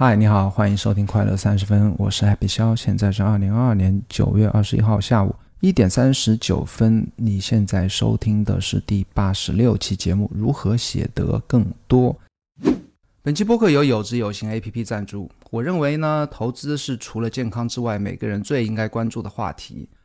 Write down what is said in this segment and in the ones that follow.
嗨，你好，欢迎收听快乐三十分，我是 Happy 肖，现在是二零二二年九月二十一号下午一点三十九分。你现在收听的是第八十六期节目，如何写得更多？本期播客由有知有行 APP 赞助。我认为呢，投资是除了健康之外，每个人最应该关注的话题。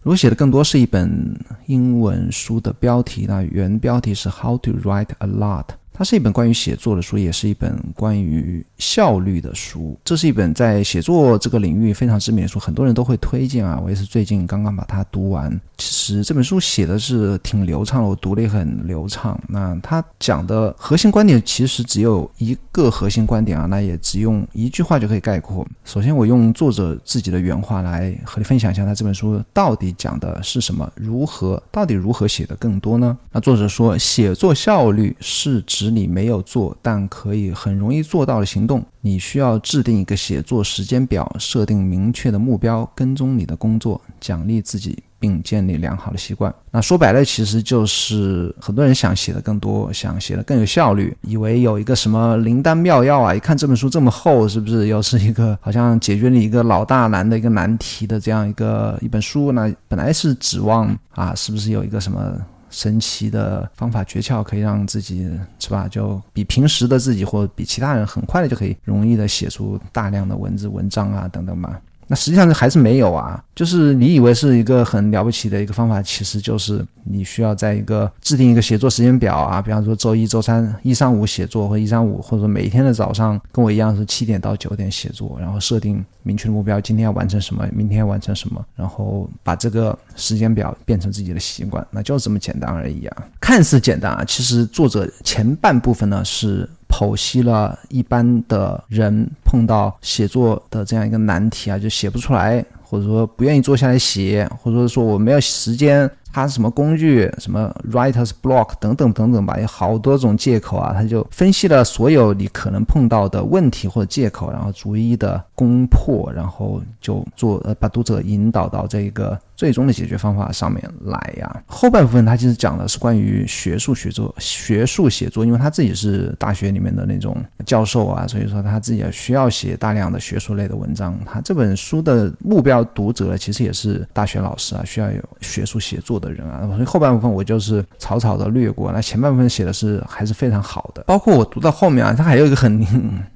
如果写的更多是一本英文书的标题，那原标题是 How to Write a Lot。它是一本关于写作的书，也是一本关于效率的书。这是一本在写作这个领域非常知名的书，很多人都会推荐啊。我也是最近刚刚把它读完。其实这本书写的是挺流畅的，我读的也很流畅。那它讲的核心观点其实只有一个核心观点啊，那也只用一句话就可以概括。首先，我用作者自己的原话来和你分享一下，他这本书到底讲的是什么，如何到底如何写的更多呢？那作者说，写作效率是指。你没有做，但可以很容易做到的行动，你需要制定一个写作时间表，设定明确的目标，跟踪你的工作，奖励自己，并建立良好的习惯。那说白了，其实就是很多人想写的更多，想写的更有效率，以为有一个什么灵丹妙药啊！一看这本书这么厚，是不是又是一个好像解决你一个老大难的一个难题的这样一个一本书？那本来是指望啊，是不是有一个什么？神奇的方法诀窍，可以让自己是吧？就比平时的自己，或比其他人很快的就可以容易的写出大量的文字、文章啊等等嘛。那实际上还是没有啊，就是你以为是一个很了不起的一个方法，其实就是你需要在一个制定一个写作时间表啊，比方说周一、周三一、三、五写作，或一、三、五，或者说每一天的早上跟我一样是七点到九点写作，然后设定明确的目标，今天要完成什么，明天要完成什么，然后把这个时间表变成自己的习惯，那就这么简单而已啊，看似简单啊，其实作者前半部分呢是。剖析了一般的人碰到写作的这样一个难题啊，就写不出来，或者说不愿意坐下来写，或者说我没有时间，他什么工具，什么 writer's block 等等等等吧，有好多种借口啊，他就分析了所有你可能碰到的问题或者借口，然后逐一的攻破，然后就做呃把读者引导到这个。最终的解决方法上面来呀。后半部分他其实讲的是关于学术写作、学术写作，因为他自己是大学里面的那种教授啊，所以说他自己也需要写大量的学术类的文章。他这本书的目标读者其实也是大学老师啊，需要有学术写作的人啊。所以后半部分我就是草草的略过，那前半部分写的是还是非常好的。包括我读到后面啊，他还有一个很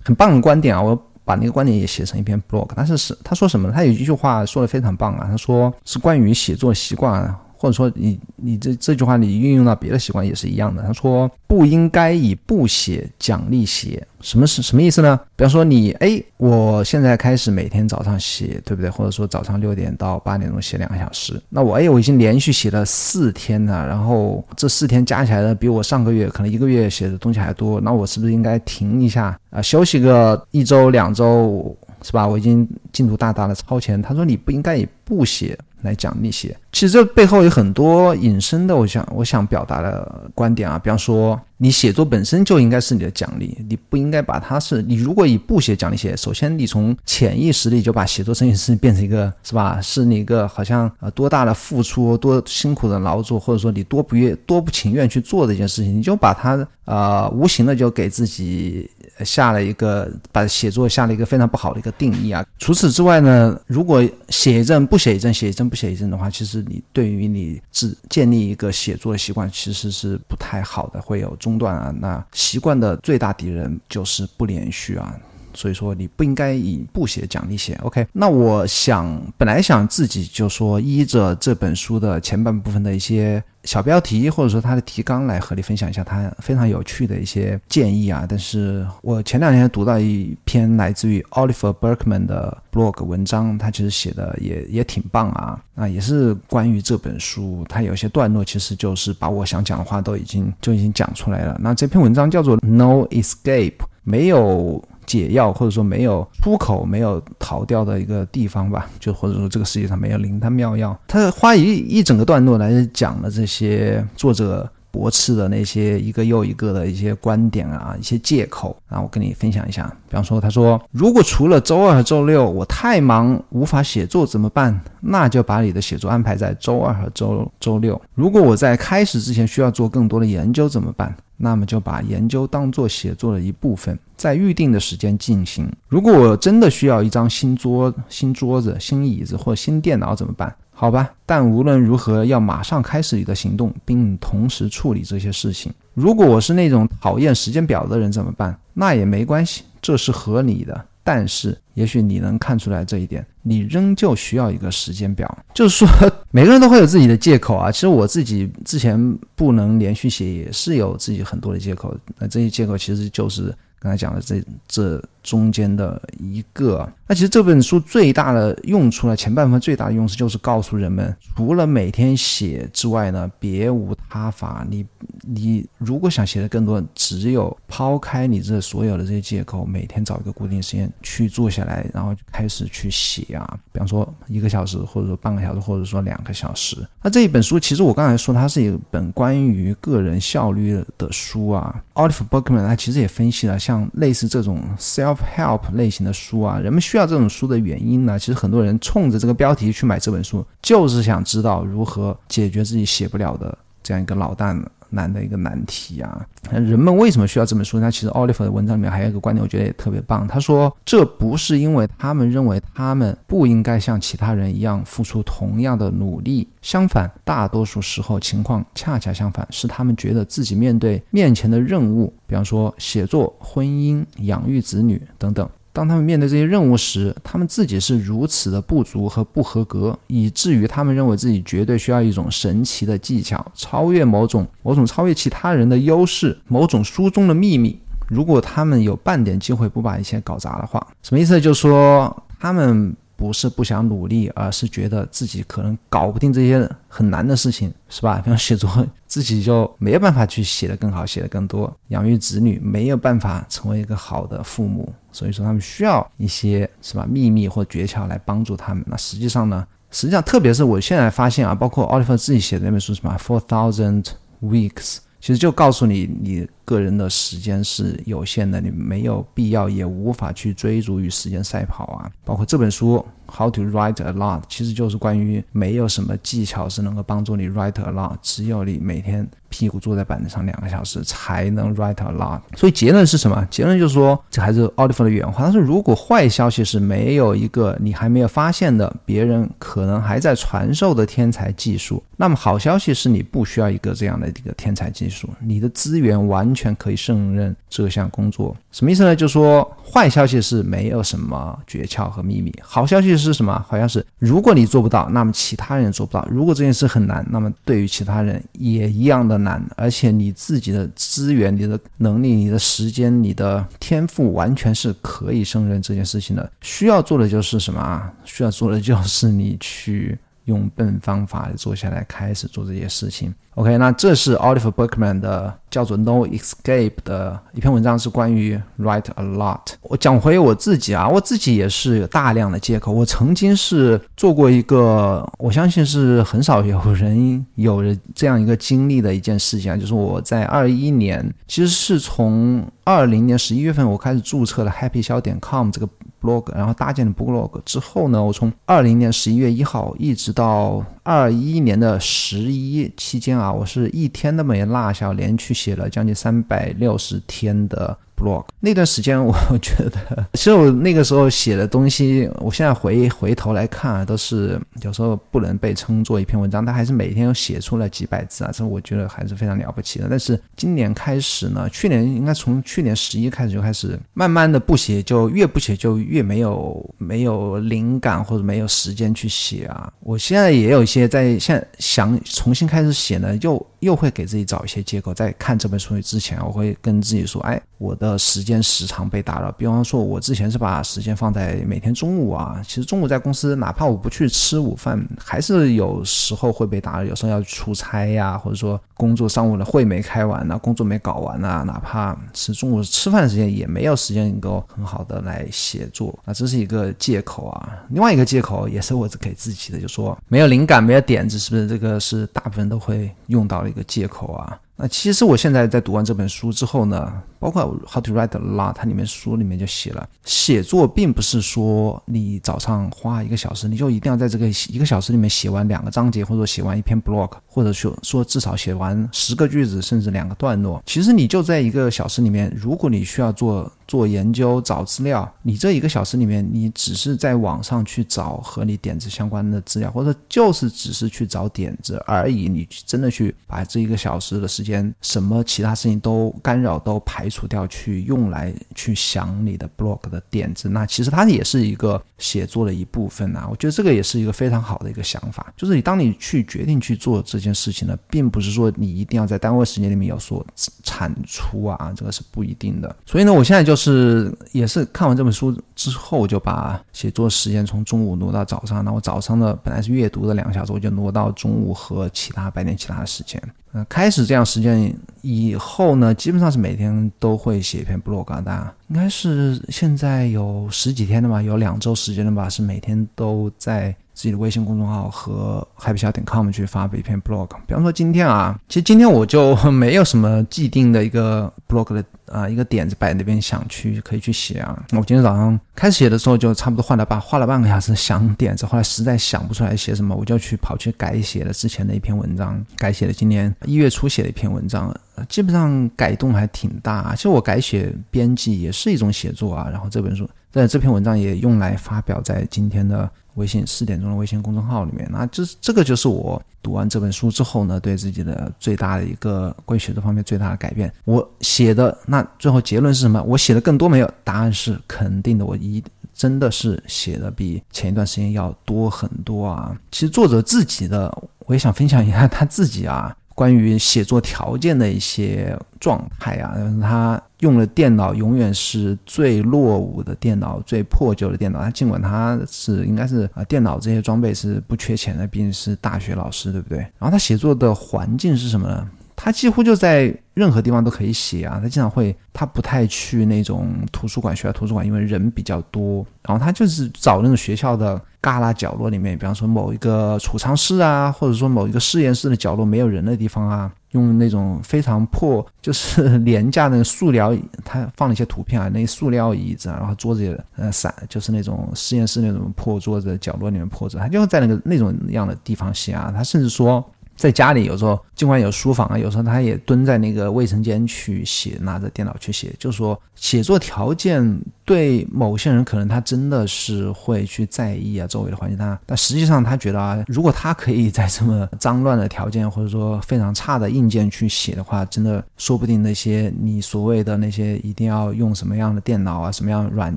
很棒的观点啊，我。把那个观点也写成一篇 blog，但是是他说什么？他有一句话说的非常棒啊，他说是关于写作习惯。或者说，你你这这句话你运用到别的习惯也是一样的。他说不应该以不写奖励写，什么是什么意思呢？比方说你哎，我现在开始每天早上写，对不对？或者说早上六点到八点钟写两个小时，那我哎我已经连续写了四天了，然后这四天加起来呢，比我上个月可能一个月写的东西还多，那我是不是应该停一下啊，休息个一周两周，是吧？我已经进度大大的超前。他说你不应该以不写。来讲那些，其实这背后有很多引申的，我想我想表达的观点啊，比方说。你写作本身就应该是你的奖励，你不应该把它是你如果以不写奖励写，首先你从潜意识里就把写作这件事情变成一个是吧？是你一个好像呃多大的付出、多辛苦的劳作，或者说你多不愿、多不情愿去做的一件事情，你就把它呃无形的就给自己下了一个把写作下了一个非常不好的一个定义啊。除此之外呢，如果写一阵不写一阵，写一阵不写一阵的话，其实你对于你自建立一个写作习惯其实是不太好的，会有。中断啊，那习惯的最大敌人就是不连续啊，所以说你不应该以不写奖励写。OK，那我想本来想自己就说依着这本书的前半部分的一些小标题或者说他的提纲来和你分享一下他非常有趣的一些建议啊。但是我前两天读到一篇来自于 Oliver Berkman 的 blog 文章，他其实写的也也挺棒啊。那，也是关于这本书，他有些段落其实就是把我想讲的话都已经就已经讲出来了。那这篇文章叫做 No Escape，没有。解药，或者说没有出口、没有逃掉的一个地方吧，就或者说这个世界上没有灵丹妙药。他花一一整个段落来讲了这些作者驳斥的那些一个又一个的一些观点啊，一些借口啊，我跟你分享一下。比方说，他说，如果除了周二和周六我太忙无法写作怎么办？那就把你的写作安排在周二和周周六。如果我在开始之前需要做更多的研究怎么办？那么就把研究当做写作的一部分，在预定的时间进行。如果我真的需要一张新桌、新桌子、新椅子或新电脑怎么办？好吧，但无论如何要马上开始你的行动，并同时处理这些事情。如果我是那种讨厌时间表的人怎么办？那也没关系，这是合理的。但是，也许你能看出来这一点，你仍旧需要一个时间表。就是说，每个人都会有自己的借口啊。其实我自己之前不能连续写，也是有自己很多的借口。那这些借口其实就是刚才讲的这这。中间的一个，那其实这本书最大的用处呢，前半部分最大的用处就是告诉人们，除了每天写之外呢，别无他法。你你如果想写的更多，只有抛开你这所有的这些借口，每天找一个固定时间去坐下来，然后开始去写啊。比方说一个小时，或者说半个小时，或者说两个小时。那这一本书，其实我刚才说它是一本关于个人效率的书啊。Oliver Berkman 他其实也分析了，像类似这种 self Help 类型的书啊，人们需要这种书的原因呢？其实很多人冲着这个标题去买这本书，就是想知道如何解决自己写不了的这样一个老大难的一个难题啊！人们为什么需要这本书？那其实 Oliver 的文章里面还有一个观点，我觉得也特别棒。他说，这不是因为他们认为他们不应该像其他人一样付出同样的努力，相反，大多数时候情况恰恰相反，是他们觉得自己面对面前的任务，比方说写作、婚姻、养育子女等等。当他们面对这些任务时，他们自己是如此的不足和不合格，以至于他们认为自己绝对需要一种神奇的技巧，超越某种某种超越其他人的优势，某种书中的秘密。如果他们有半点机会不把一切搞砸的话，什么意思？就是说他们。不是不想努力，而是觉得自己可能搞不定这些很难的事情，是吧？比方写作，自己就没有办法去写得更好，写得更多；养育子女，没有办法成为一个好的父母，所以说他们需要一些是吧秘密或诀窍来帮助他们。那实际上呢？实际上，特别是我现在发现啊，包括奥利弗自己写的那本书什么《Four Thousand Weeks》，其实就告诉你你。个人的时间是有限的，你没有必要也无法去追逐与时间赛跑啊。包括这本书《How to Write a Lot》，其实就是关于没有什么技巧是能够帮助你 write a lot，只有你每天屁股坐在板凳上两个小时才能 write a lot。所以结论是什么？结论就是说，这还是奥利弗的原话。他说，如果坏消息是没有一个你还没有发现的别人可能还在传授的天才技术，那么好消息是你不需要一个这样的一个天才技术，你的资源完。全可以胜任这项工作，什么意思呢？就是说坏消息是没有什么诀窍和秘密，好消息是什么？好像是如果你做不到，那么其他人做不到。如果这件事很难，那么对于其他人也一样的难。而且你自己的资源、你的能力、你的时间、你的天赋，完全是可以胜任这件事情的。需要做的就是什么啊？需要做的就是你去。用笨方法坐下来开始做这些事情。OK，那这是 Oliver Berkman 的叫做 No Escape 的一篇文章，是关于 Write a Lot。我讲回我自己啊，我自己也是有大量的借口。我曾经是做过一个，我相信是很少有人有了这样一个经历的一件事情啊，就是我在二一年，其实是从二零年十一月份我开始注册了 Happy 小点 com 这个。blog，然后搭建了 blog 之后呢，我从二零年十一月一号一直到二一年的十一期间啊，我是一天都没落下，连续写了将近三百六十天的 blog。那段时间，我觉得，其实我那个时候写的东西，我现在回回头来看啊，都是有时候不能被称作一篇文章，但还是每天写出了几百字啊，这我觉得还是非常了不起的。但是今年开始呢，去年应该从去年十一开始就开始慢慢的不写，就越不写就越没有没有灵感或者没有时间去写啊。我现在也有一些在现想重新开始写呢，又又会给自己找一些借口。在看这本书之前，我会跟自己说，哎，我的时间时长被打扰。比方说，我之前是把时间放在每天中午啊，其实中午在公司，哪怕我不去吃午饭，还是有时候会被打扰。有时候要出差呀，或者说工作上午的会没开完呢，工作没搞完呢，哪怕是中午吃饭时间，也没有时间能够很好的来写作啊，这是一个借口啊。另外一个借口也是我给自己的，就说没有灵感，没有点子，是不是？这个是大部分都会用到的一个借口啊。那其实我现在在读完这本书之后呢，包括《How to Write a Lot》，它里面书里面就写了，写作并不是说你早上花一个小时，你就一定要在这个一个小时里面写完两个章节，或者写完一篇 blog，或者说说至少写完十个句子，甚至两个段落。其实你就在一个小时里面，如果你需要做。做研究找资料，你这一个小时里面，你只是在网上去找和你点子相关的资料，或者就是只是去找点子而已。你真的去把这一个小时的时间，什么其他事情都干扰都排除掉，去用来去想你的 blog 的点子，那其实它也是一个写作的一部分啊。我觉得这个也是一个非常好的一个想法，就是你当你去决定去做这件事情呢，并不是说你一定要在单位时间里面有所产出啊，这个是不一定的。所以呢，我现在就。是，也是看完这本书之后，就把写作时间从中午挪到早上。那我早上的本来是阅读的两个小时，我就挪到中午和其他白天其他的时间。呃，开始这样时间以后呢，基本上是每天都会写一篇 blog。大家应该是现在有十几天了吧，有两周时间了吧，是每天都在。自己的微信公众号和 happy 小点 com 去发布一篇 blog，比方说今天啊，其实今天我就没有什么既定的一个 blog 的啊一个点子摆那边想去可以去写啊。我今天早上开始写的时候就差不多画了半画了半个小时想点子，后来实在想不出来写什么，我就去跑去改写了之前的一篇文章，改写了今年一月初写的一篇文章，基本上改动还挺大。其实我改写编辑也是一种写作啊，然后这本书在这篇文章也用来发表在今天的。微信四点钟的微信公众号里面，那这这个就是我读完这本书之后呢，对自己的最大的一个关于写作方面最大的改变。我写的那最后结论是什么？我写的更多没有？答案是肯定的。我一真的是写的比前一段时间要多很多啊！其实作者自己的，我也想分享一下他自己啊。关于写作条件的一些状态啊，他用的电脑永远是最落伍的电脑，最破旧的电脑。他尽管他是应该是啊，电脑这些装备是不缺钱的，毕竟是大学老师，对不对？然后他写作的环境是什么呢？他几乎就在任何地方都可以写啊，他经常会，他不太去那种图书馆，学校图书馆因为人比较多，然后他就是找那种学校的旮旯角落里面，比方说某一个储藏室啊，或者说某一个实验室的角落没有人的地方啊，用那种非常破，就是廉价的塑料，他放了一些图片啊，那些塑料椅子啊，然后桌子也呃散，就是那种实验室那种破桌子角落里面破着，他就在那个那种样的地方写啊，他甚至说。在家里有时候尽管有书房啊，有时候他也蹲在那个卫生间去写，拿着电脑去写，就是说写作条件。对某些人，可能他真的是会去在意啊周围的环境，他但实际上他觉得啊，如果他可以在这么脏乱的条件或者说非常差的硬件去写的话，真的说不定那些你所谓的那些一定要用什么样的电脑啊、什么样软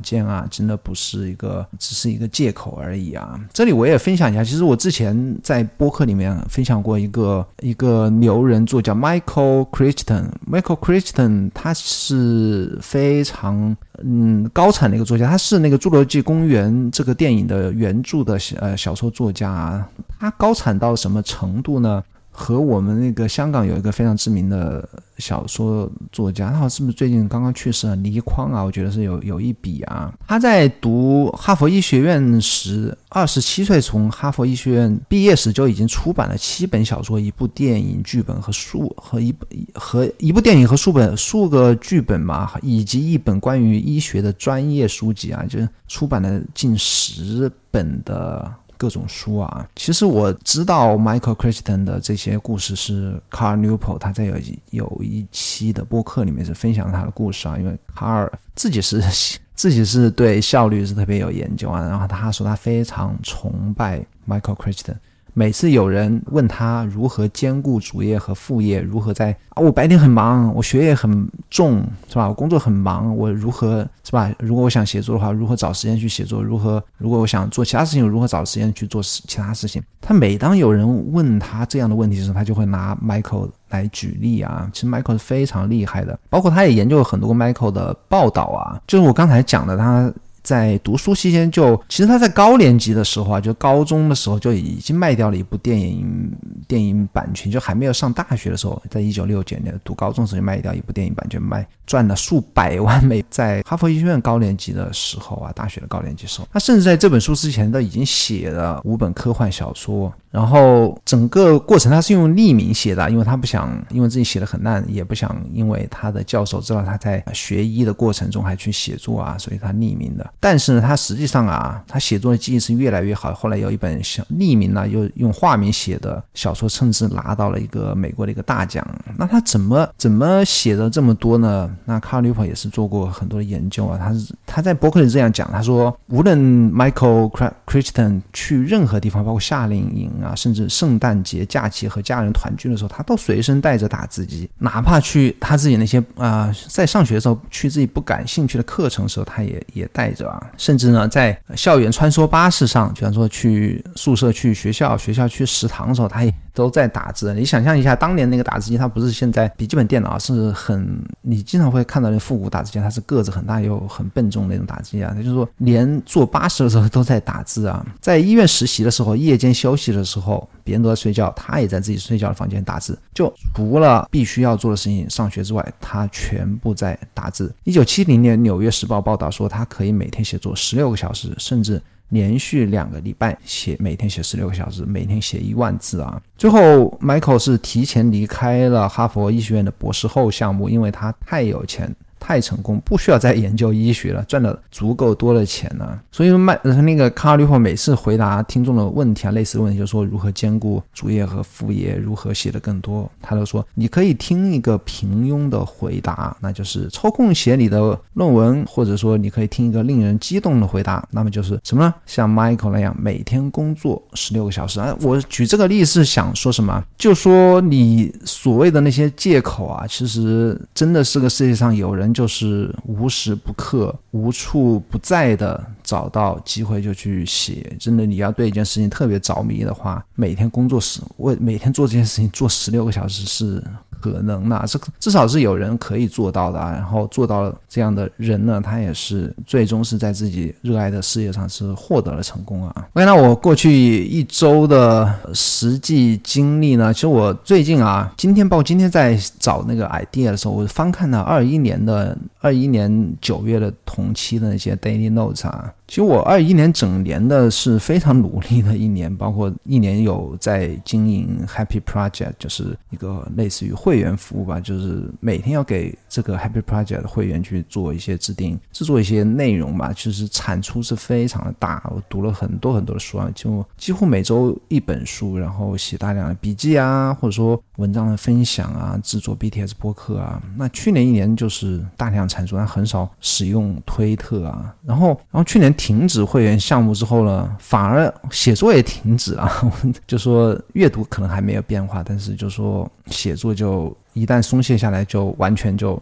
件啊，真的不是一个只是一个借口而已啊。这里我也分享一下，其实我之前在播客里面分享过一个一个牛人作家 Michael Crichton，Michael Crichton 他是非常。嗯，高产的一个作家，他是那个《侏罗纪公园》这个电影的原著的呃小说作家啊。他高产到什么程度呢？和我们那个香港有一个非常知名的小说作家，他是不是最近刚刚去世啊？倪匡啊，我觉得是有有一比啊。他在读哈佛医学院时，二十七岁从哈佛医学院毕业时就已经出版了七本小说、一部电影剧本和数和一和一部电影和数本数个剧本嘛，以及一本关于医学的专业书籍啊，就是出版了近十本的。各种书啊。其实我知道 Michael Crichton 的这些故事是 Carl Newport 他在有有一期的播客里面是分享他的故事啊，因为卡尔自己是 自己是对效率是特别有研究啊，然后他说他非常崇拜 Michael Crichton。每次有人问他如何兼顾主业和副业，如何在啊，我白天很忙，我学业很重，是吧？我工作很忙，我如何是吧？如果我想写作的话，如何找时间去写作？如何如果我想做其他事情，如何找时间去做其他事情？他每当有人问他这样的问题的时候，他就会拿 Michael 来举例啊。其实 Michael 是非常厉害的，包括他也研究了很多 Michael 的报道啊，就是我刚才讲的他。在读书期间，就其实他在高年级的时候啊，就高中的时候就已经卖掉了一部电影电影版权，就还没有上大学的时候，在一九六九年读高中时候就卖掉一部电影版权，卖赚了数百万美。在哈佛医学院高年级的时候啊，大学的高年级时候，他甚至在这本书之前都已经写了五本科幻小说。然后整个过程他是用匿名写的，因为他不想因为自己写的很烂，也不想因为他的教授知道他在学医的过程中还去写作啊，所以他匿名的。但是呢，他实际上啊，他写作的技艺是越来越好。后来有一本小匿名呢，又用化名写的小说，甚至拿到了一个美国的一个大奖。那他怎么怎么写的这么多呢？那卡尔·纽普也是做过很多的研究啊。他是他在博客里这样讲，他说，无论 Michael Crichton 去任何地方，包括夏令营。啊，甚至圣诞节假期和家人团聚的时候，他都随身带着打字机，哪怕去他自己那些啊，在上学的时候去自己不感兴趣的课程时候，他也也带着啊。甚至呢，在校园穿梭巴士上，比方说去宿舍、去学校、学校去食堂的时候，他也。都在打字，你想象一下，当年那个打字机，它不是现在笔记本电脑，是很你经常会看到那复古打字机，它是个子很大又很笨重那种打字机啊。他就是说，连坐巴士的时候都在打字啊，在医院实习的时候，夜间休息的时候，别人都在睡觉，他也在自己睡觉的房间打字，就除了必须要做的事情上学之外，他全部在打字。一九七零年，《纽约时报》报道说，他可以每天写作十六个小时，甚至。连续两个礼拜写，每天写十六个小时，每天写一万字啊！最后，Michael 是提前离开了哈佛医学院的博士后项目，因为他太有钱。太成功，不需要再研究医学了，赚了足够多的钱呢。所以麦那个卡尔利霍每次回答听众的问题啊，类似的问题，就说如何兼顾主业和副业，如何写的更多，他都说你可以听一个平庸的回答，那就是抽空写你的论文，或者说你可以听一个令人激动的回答，那么就是什么呢？像 Michael 那样每天工作十六个小时啊。我举这个例子是想说什么？就说你所谓的那些借口啊，其实真的是个世界上有人。就是无时不刻、无处不在的找到机会就去写。真的，你要对一件事情特别着迷的话，每天工作十，为每天做这件事情做十六个小时是。可能呢，这至少是有人可以做到的啊。然后做到这样的人呢，他也是最终是在自己热爱的事业上是获得了成功啊。OK，那我过去一周的实际经历呢，其实我最近啊，今天包括今天在找那个 idea 的时候，我翻看了二一年的二一年九月的同期的那些 daily notes 啊。其实我二一年整年的是非常努力的一年，包括一年有在经营 Happy Project，就是一个类似于会员服务吧，就是每天要给这个 Happy Project 会员去做一些制定、制作一些内容吧。其实产出是非常的大，我读了很多很多的书啊，就几乎每周一本书，然后写大量的笔记啊，或者说文章的分享啊，制作 BTS 播客啊。那去年一年就是大量产出，但很少使用推特啊。然后，然后去年。停止会员项目之后呢，反而写作也停止了。就说阅读可能还没有变化，但是就说写作就。一旦松懈下来，就完全就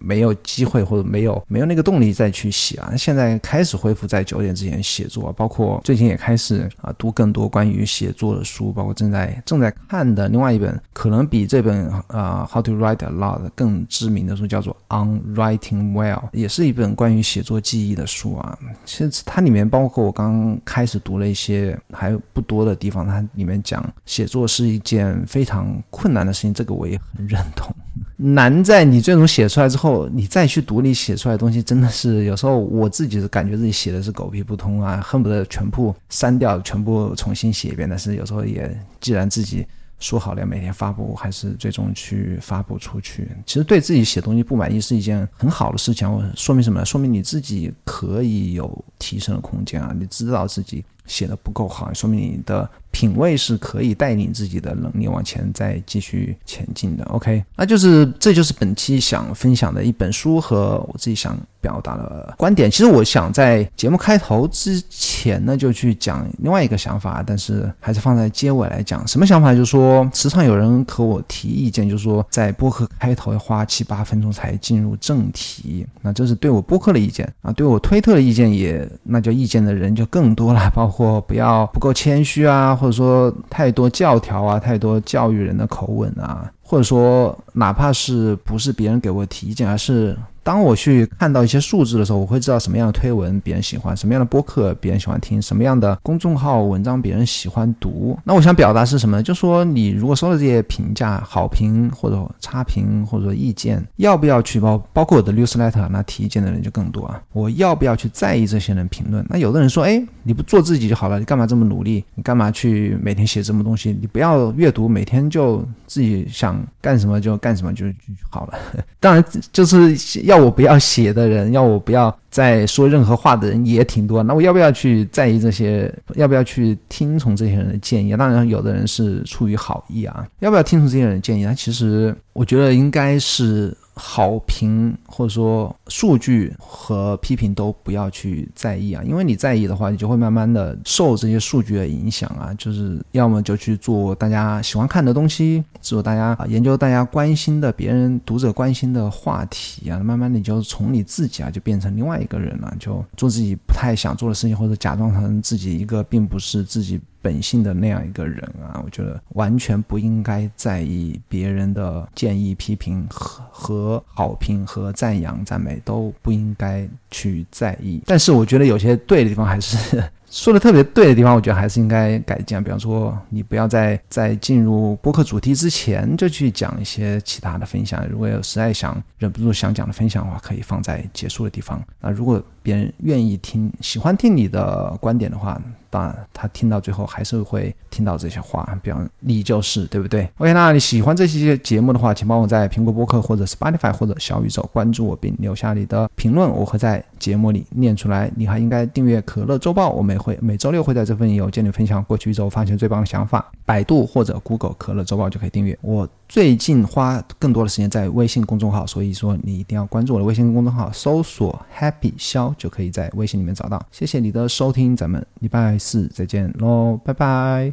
没有机会或者没有没有那个动力再去写啊。现在开始恢复在九点之前写作，包括最近也开始啊读更多关于写作的书，包括正在正在看的另外一本，可能比这本啊 How to Write a Lot 更知名的书叫做 On Writing Well，也是一本关于写作记忆的书啊。其实它里面包括我刚开始读了一些还不多的地方，它里面讲写作是一件非常困难的事情，这个我也很认。同难在你最终写出来之后，你再去读你写出来的东西，真的是有时候我自己是感觉自己写的是狗屁不通啊，恨不得全部删掉，全部重新写一遍。但是有时候也，既然自己说好了要每天发布，还是最终去发布出去。其实对自己写东西不满意是一件很好的事情，说明什么？说明你自己可以有提升的空间啊！你知道自己。写的不够好，说明你的。品味是可以带领自己的能力往前再继续前进的。OK，那就是这就是本期想分享的一本书和我自己想表达的观点。其实我想在节目开头之前呢，就去讲另外一个想法，但是还是放在结尾来讲。什么想法？就是说，时常有人和我提意见，就是说在播客开头花七八分钟才进入正题。那这是对我播客的意见啊，对我推特的意见也，那叫意见的人就更多了，包括不要不够谦虚啊。或者说太多教条啊，太多教育人的口吻啊，或者说哪怕是不是别人给我提意见，而是。当我去看到一些数字的时候，我会知道什么样的推文别人喜欢，什么样的播客别人喜欢听，什么样的公众号文章别人喜欢读。那我想表达是什么呢？就说你如果收到这些评价、好评或者差评或者意见，要不要去包？包括我的 newsletter，那提意见的人就更多啊。我要不要去在意这些人评论？那有的人说，哎，你不做自己就好了，你干嘛这么努力？你干嘛去每天写这么东西？你不要阅读，每天就自己想干什么就干什么就就好了。当然，就是要。我不要写的人，要我不要再说任何话的人也挺多。那我要不要去在意这些？要不要去听从这些人的建议？当然，有的人是出于好意啊。要不要听从这些人的建议？那其实我觉得应该是。好评或者说数据和批评都不要去在意啊，因为你在意的话，你就会慢慢的受这些数据的影响啊。就是要么就去做大家喜欢看的东西，做大家研究大家关心的别人读者关心的话题啊，慢慢的你就从你自己啊就变成另外一个人了，就做自己不太想做的事情，或者假装成自己一个并不是自己。本性的那样一个人啊，我觉得完全不应该在意别人的建议、批评和和好评和赞扬、赞美都不应该去在意。但是我觉得有些对的地方还是。说的特别对的地方，我觉得还是应该改进。比方说，你不要在在进入播客主题之前就去讲一些其他的分享。如果有实在想忍不住想讲的分享的话，可以放在结束的地方。那如果别人愿意听、喜欢听你的观点的话，当然他听到最后还是会听到这些话。比方你就是对不对？OK，那你喜欢这些节目的话，请帮我在苹果播客或者 Spotify 或者小宇宙关注我，并留下你的评论，我会在节目里念出来。你还应该订阅可乐周报，我每会每周六会在这份邮件里分享过去一周发现最棒的想法。百度或者 Google 可乐周报就可以订阅。我最近花更多的时间在微信公众号，所以说你一定要关注我的微信公众号，搜索 Happy 肖就可以在微信里面找到。谢谢你的收听，咱们礼拜四再见喽，拜拜。